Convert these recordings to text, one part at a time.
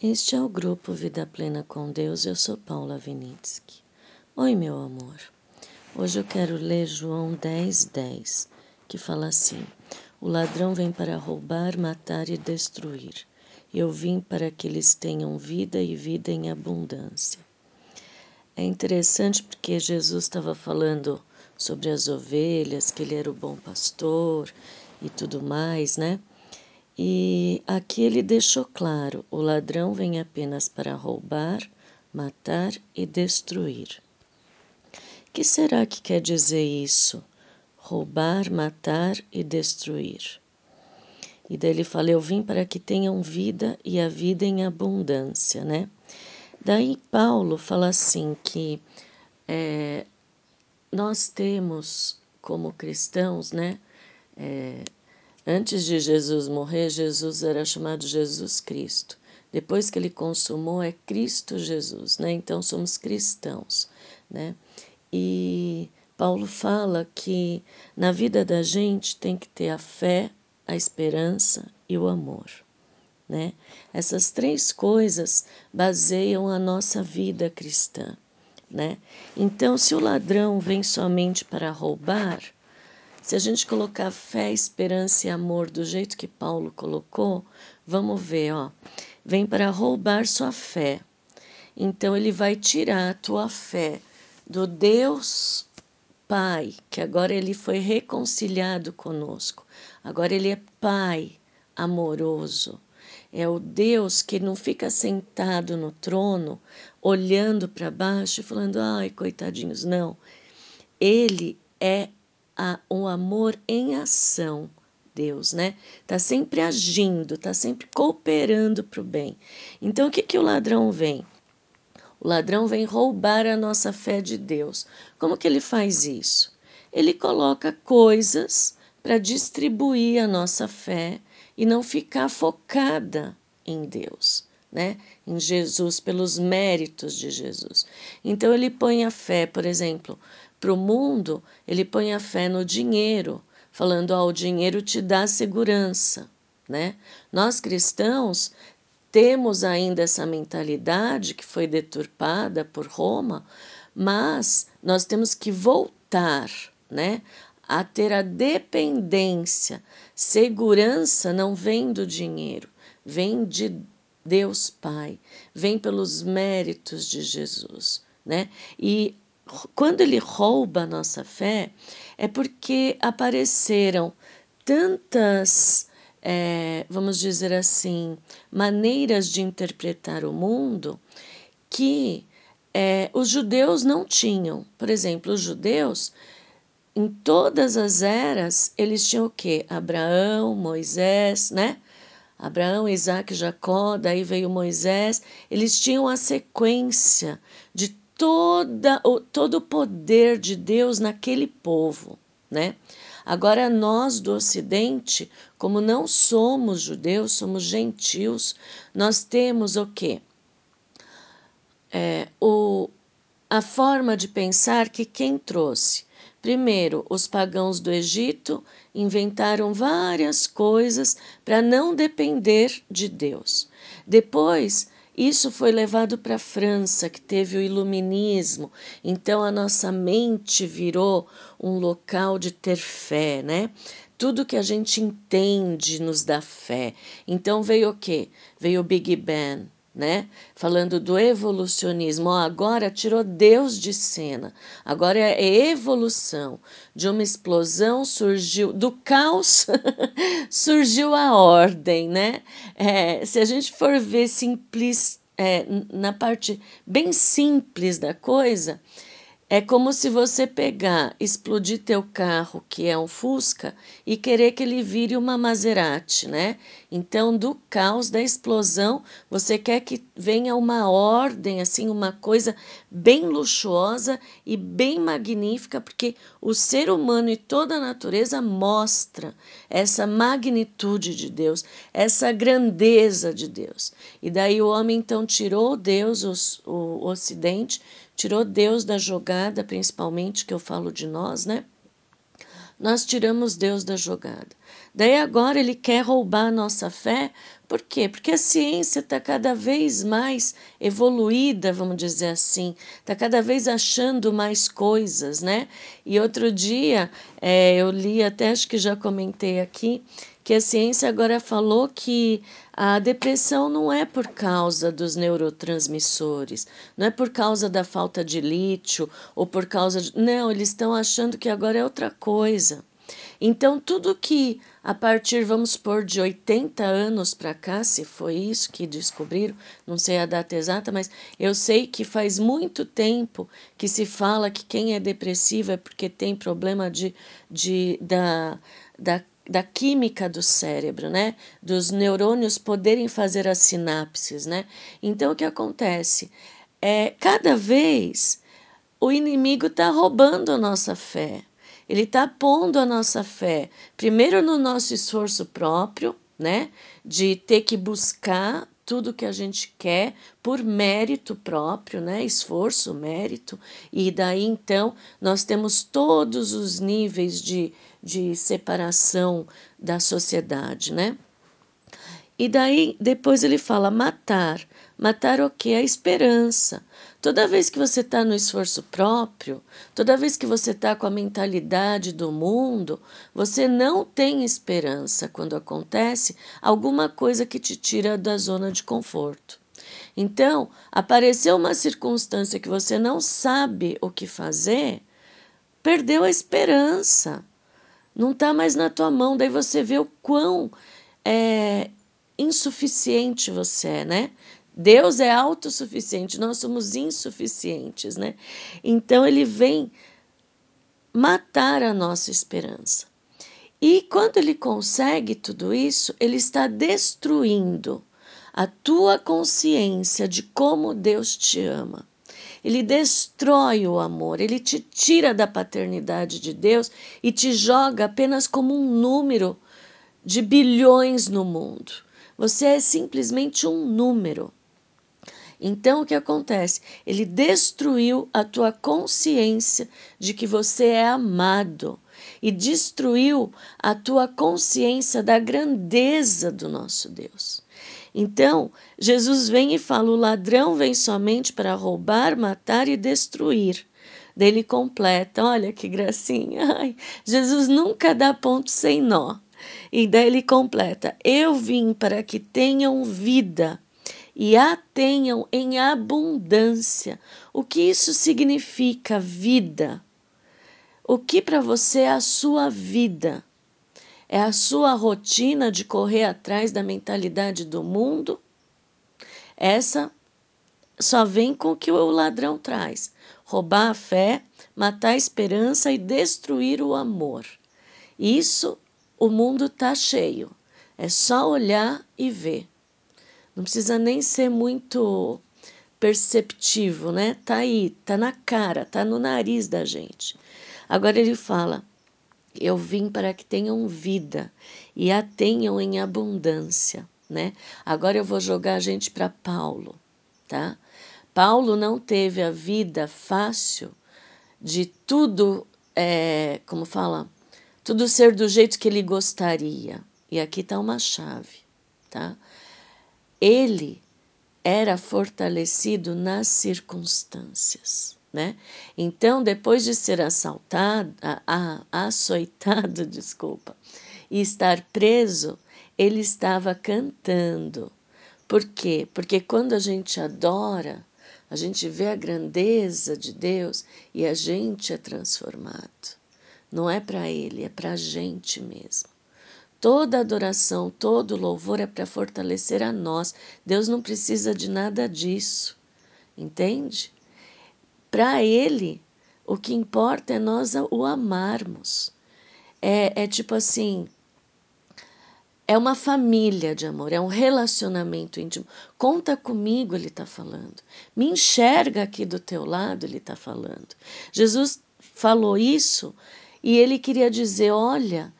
Este é o grupo Vida Plena com Deus. Eu sou Paula Vinitsky. Oi, meu amor. Hoje eu quero ler João 10, 10, que fala assim: O ladrão vem para roubar, matar e destruir. Eu vim para que eles tenham vida e vida em abundância. É interessante porque Jesus estava falando sobre as ovelhas, que ele era o bom pastor e tudo mais, né? E aqui ele deixou claro: o ladrão vem apenas para roubar, matar e destruir. Que será que quer dizer isso? Roubar, matar e destruir. E daí ele fala: Eu vim para que tenham vida e a vida em abundância, né? Daí Paulo fala assim que é, nós temos como cristãos, né? É, Antes de Jesus morrer, Jesus era chamado Jesus Cristo. Depois que ele consumou, é Cristo Jesus, né? Então somos cristãos, né? E Paulo fala que na vida da gente tem que ter a fé, a esperança e o amor, né? Essas três coisas baseiam a nossa vida cristã, né? Então, se o ladrão vem somente para roubar, se a gente colocar fé, esperança e amor do jeito que Paulo colocou, vamos ver, ó. Vem para roubar sua fé. Então ele vai tirar a tua fé do Deus Pai, que agora ele foi reconciliado conosco. Agora ele é Pai amoroso. É o Deus que não fica sentado no trono, olhando para baixo e falando: ai, coitadinhos. Não. Ele é a, um amor em ação, Deus, né? Tá sempre agindo, tá sempre cooperando para o bem. Então, o que, que o ladrão vem? O ladrão vem roubar a nossa fé de Deus. Como que ele faz isso? Ele coloca coisas para distribuir a nossa fé e não ficar focada em Deus, né? Em Jesus, pelos méritos de Jesus. Então ele põe a fé, por exemplo, para o mundo, ele põe a fé no dinheiro, falando: ah, o dinheiro te dá segurança. Né? Nós cristãos temos ainda essa mentalidade que foi deturpada por Roma, mas nós temos que voltar né, a ter a dependência. Segurança não vem do dinheiro, vem de Deus Pai, vem pelos méritos de Jesus. Né? E quando ele rouba a nossa fé, é porque apareceram tantas, é, vamos dizer assim, maneiras de interpretar o mundo que é, os judeus não tinham. Por exemplo, os judeus, em todas as eras, eles tinham o quê? Abraão, Moisés, né? Abraão, Isaac, Jacó, daí veio Moisés. Eles tinham a sequência de toda, o, todo o poder de Deus naquele povo, né? Agora, nós do Ocidente, como não somos judeus, somos gentios, nós temos o quê? É, o, a forma de pensar que quem trouxe? Primeiro, os pagãos do Egito inventaram várias coisas para não depender de Deus. Depois, isso foi levado para a França, que teve o iluminismo. Então a nossa mente virou um local de ter fé, né? Tudo que a gente entende nos dá fé. Então veio o quê? Veio o Big Bang, né? Falando do evolucionismo. Agora tirou Deus de cena. Agora é evolução. De uma explosão surgiu, do caos surgiu a ordem, né? É, se a gente for ver simples, é, na parte bem simples da coisa, é como se você pegar, explodir teu carro, que é um Fusca, e querer que ele vire uma Maserati, né? Então, do caos da explosão, você quer que venha uma ordem, assim, uma coisa bem luxuosa e bem magnífica, porque o ser humano e toda a natureza mostra essa magnitude de Deus, essa grandeza de Deus. E daí o homem então tirou Deus, o, o Ocidente, tirou Deus da jogada, principalmente que eu falo de nós, né? nós tiramos Deus da jogada. Daí agora ele quer roubar a nossa fé, por quê? Porque a ciência está cada vez mais evoluída, vamos dizer assim, está cada vez achando mais coisas, né? E outro dia é, eu li, até acho que já comentei aqui, que a ciência agora falou que a depressão não é por causa dos neurotransmissores, não é por causa da falta de lítio ou por causa de. Não, eles estão achando que agora é outra coisa. Então, tudo que a partir, vamos supor, de 80 anos para cá, se foi isso que descobriram, não sei a data exata, mas eu sei que faz muito tempo que se fala que quem é depressivo é porque tem problema de, de, da, da da química do cérebro, né? Dos neurônios poderem fazer as sinapses, né? Então o que acontece? É, cada vez o inimigo está roubando a nossa fé. Ele está pondo a nossa fé, primeiro no nosso esforço próprio, né? De ter que buscar tudo que a gente quer por mérito próprio, né? Esforço, mérito. E daí então nós temos todos os níveis de de separação da sociedade, né? E daí depois ele fala matar. Matar o que? A esperança. Toda vez que você está no esforço próprio, toda vez que você está com a mentalidade do mundo, você não tem esperança quando acontece alguma coisa que te tira da zona de conforto. Então, apareceu uma circunstância que você não sabe o que fazer, perdeu a esperança não está mais na tua mão. Daí você vê o quão é, insuficiente você é, né? Deus é autossuficiente, nós somos insuficientes, né? Então ele vem matar a nossa esperança. E quando ele consegue tudo isso, ele está destruindo a tua consciência de como Deus te ama ele destrói o amor, ele te tira da paternidade de Deus e te joga apenas como um número de bilhões no mundo. Você é simplesmente um número. Então o que acontece? Ele destruiu a tua consciência de que você é amado e destruiu a tua consciência da grandeza do nosso Deus. Então, Jesus vem e fala: o ladrão vem somente para roubar, matar e destruir. Daí ele completa: olha que gracinha. Ai, Jesus nunca dá ponto sem nó. E daí ele completa: Eu vim para que tenham vida e a tenham em abundância. O que isso significa, vida? O que para você é a sua vida? É a sua rotina de correr atrás da mentalidade do mundo? Essa só vem com o que o ladrão traz: roubar a fé, matar a esperança e destruir o amor. Isso o mundo está cheio. É só olhar e ver. Não precisa nem ser muito perceptivo, né? Tá aí, tá na cara, tá no nariz da gente. Agora ele fala: eu vim para que tenham vida e a tenham em abundância, né? Agora eu vou jogar a gente para Paulo, tá? Paulo não teve a vida fácil de tudo, é, como fala, tudo ser do jeito que ele gostaria. E aqui está uma chave, tá? Ele era fortalecido nas circunstâncias né? Então, depois de ser assaltado, a, a, açoitado, desculpa, e estar preso, ele estava cantando. Por quê? Porque quando a gente adora, a gente vê a grandeza de Deus e a gente é transformado. Não é para ele, é para a gente mesmo. Toda adoração, todo louvor é para fortalecer a nós. Deus não precisa de nada disso. Entende? Para Ele, o que importa é nós o amarmos. É, é tipo assim, é uma família de amor, é um relacionamento íntimo. Conta comigo, ele está falando. Me enxerga aqui do teu lado, ele está falando. Jesus falou isso e ele queria dizer: olha,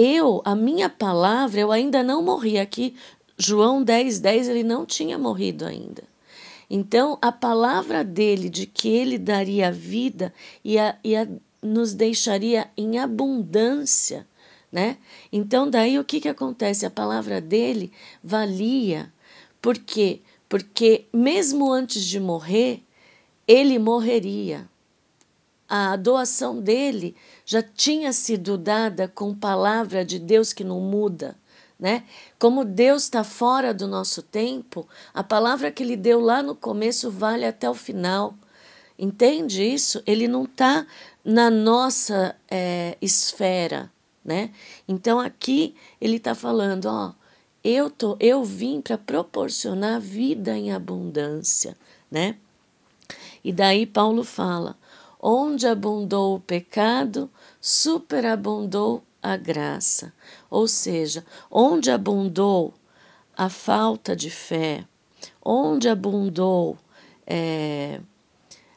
eu, a minha palavra, eu ainda não morri. Aqui, João 10, 10, ele não tinha morrido ainda. Então, a palavra dele de que ele daria vida ia, ia nos deixaria em abundância, né? Então daí o que que acontece? A palavra dele valia. Por quê? Porque mesmo antes de morrer, ele morreria. A doação dele já tinha sido dada com palavra de Deus que não muda né? Como Deus está fora do nosso tempo, a palavra que ele deu lá no começo vale até o final. Entende isso? Ele não está na nossa é, esfera, né? Então aqui ele está falando, ó, eu tô, eu vim para proporcionar vida em abundância, né? E daí Paulo fala, onde abundou o pecado, superabundou a graça. Ou seja, onde abundou a falta de fé, onde abundou é,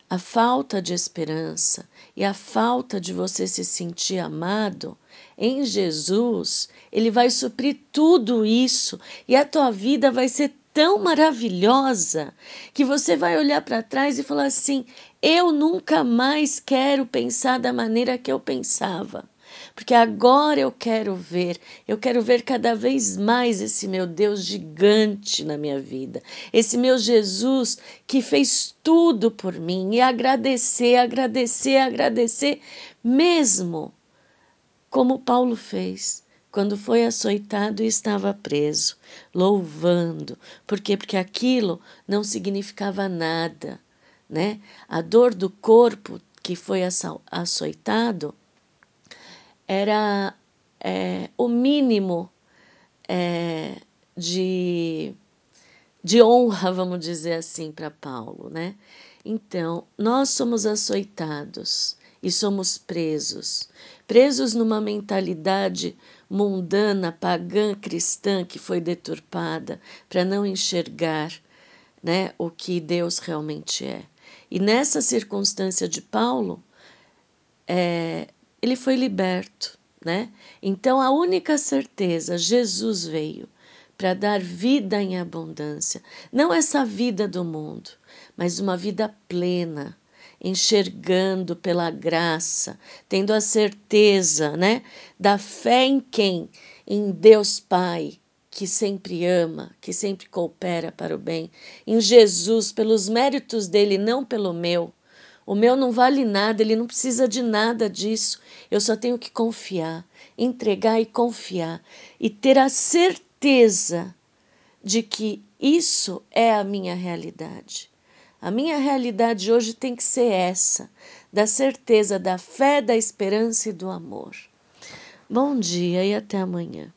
a falta de esperança e a falta de você se sentir amado, em Jesus, Ele vai suprir tudo isso e a tua vida vai ser tão maravilhosa que você vai olhar para trás e falar assim: eu nunca mais quero pensar da maneira que eu pensava. Porque agora eu quero ver, eu quero ver cada vez mais esse meu Deus gigante na minha vida, esse meu Jesus que fez tudo por mim e agradecer, agradecer, agradecer, mesmo como Paulo fez quando foi açoitado e estava preso, louvando. Por quê? Porque aquilo não significava nada, né? A dor do corpo que foi açoitado era é, o mínimo é, de, de honra, vamos dizer assim, para Paulo, né? Então, nós somos açoitados e somos presos, presos numa mentalidade mundana, pagã, cristã que foi deturpada para não enxergar, né, o que Deus realmente é. E nessa circunstância de Paulo, é, ele foi liberto, né? Então a única certeza, Jesus veio para dar vida em abundância, não essa vida do mundo, mas uma vida plena, enxergando pela graça, tendo a certeza, né, da fé em quem? Em Deus Pai, que sempre ama, que sempre coopera para o bem, em Jesus, pelos méritos dele, não pelo meu. O meu não vale nada, ele não precisa de nada disso. Eu só tenho que confiar, entregar e confiar e ter a certeza de que isso é a minha realidade. A minha realidade hoje tem que ser essa, da certeza da fé, da esperança e do amor. Bom dia e até amanhã.